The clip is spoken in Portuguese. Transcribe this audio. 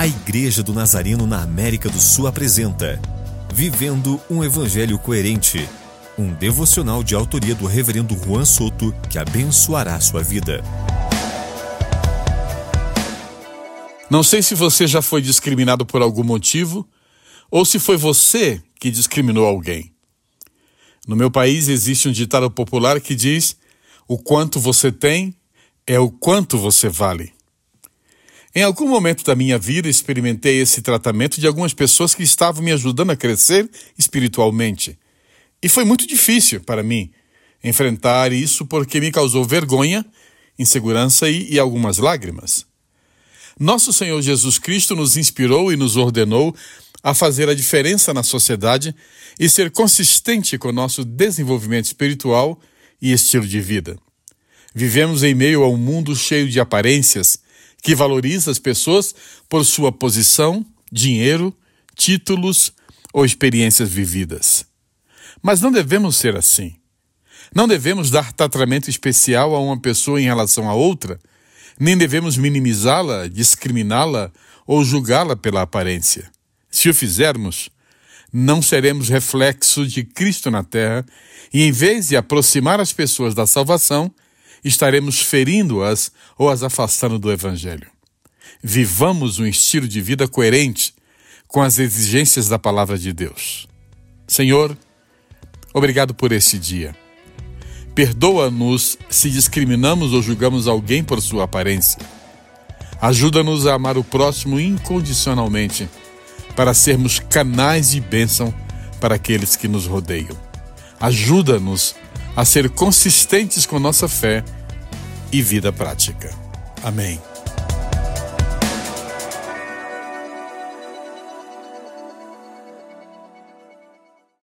A Igreja do Nazareno na América do Sul apresenta Vivendo um Evangelho Coerente, um devocional de autoria do Reverendo Juan Soto que abençoará sua vida. Não sei se você já foi discriminado por algum motivo ou se foi você que discriminou alguém. No meu país existe um ditado popular que diz: o quanto você tem é o quanto você vale. Em algum momento da minha vida experimentei esse tratamento de algumas pessoas que estavam me ajudando a crescer espiritualmente. E foi muito difícil para mim enfrentar isso porque me causou vergonha, insegurança e, e algumas lágrimas. Nosso Senhor Jesus Cristo nos inspirou e nos ordenou a fazer a diferença na sociedade e ser consistente com nosso desenvolvimento espiritual e estilo de vida. Vivemos em meio a um mundo cheio de aparências que valoriza as pessoas por sua posição, dinheiro, títulos ou experiências vividas. Mas não devemos ser assim. Não devemos dar tratamento especial a uma pessoa em relação a outra, nem devemos minimizá-la, discriminá-la ou julgá-la pela aparência. Se o fizermos, não seremos reflexo de Cristo na terra e, em vez de aproximar as pessoas da salvação, estaremos ferindo-as ou as afastando do Evangelho. Vivamos um estilo de vida coerente com as exigências da palavra de Deus. Senhor, obrigado por este dia. Perdoa-nos se discriminamos ou julgamos alguém por sua aparência. Ajuda-nos a amar o próximo incondicionalmente, para sermos canais de bênção para aqueles que nos rodeiam. Ajuda-nos a ser consistentes com nossa fé e vida prática. Amém.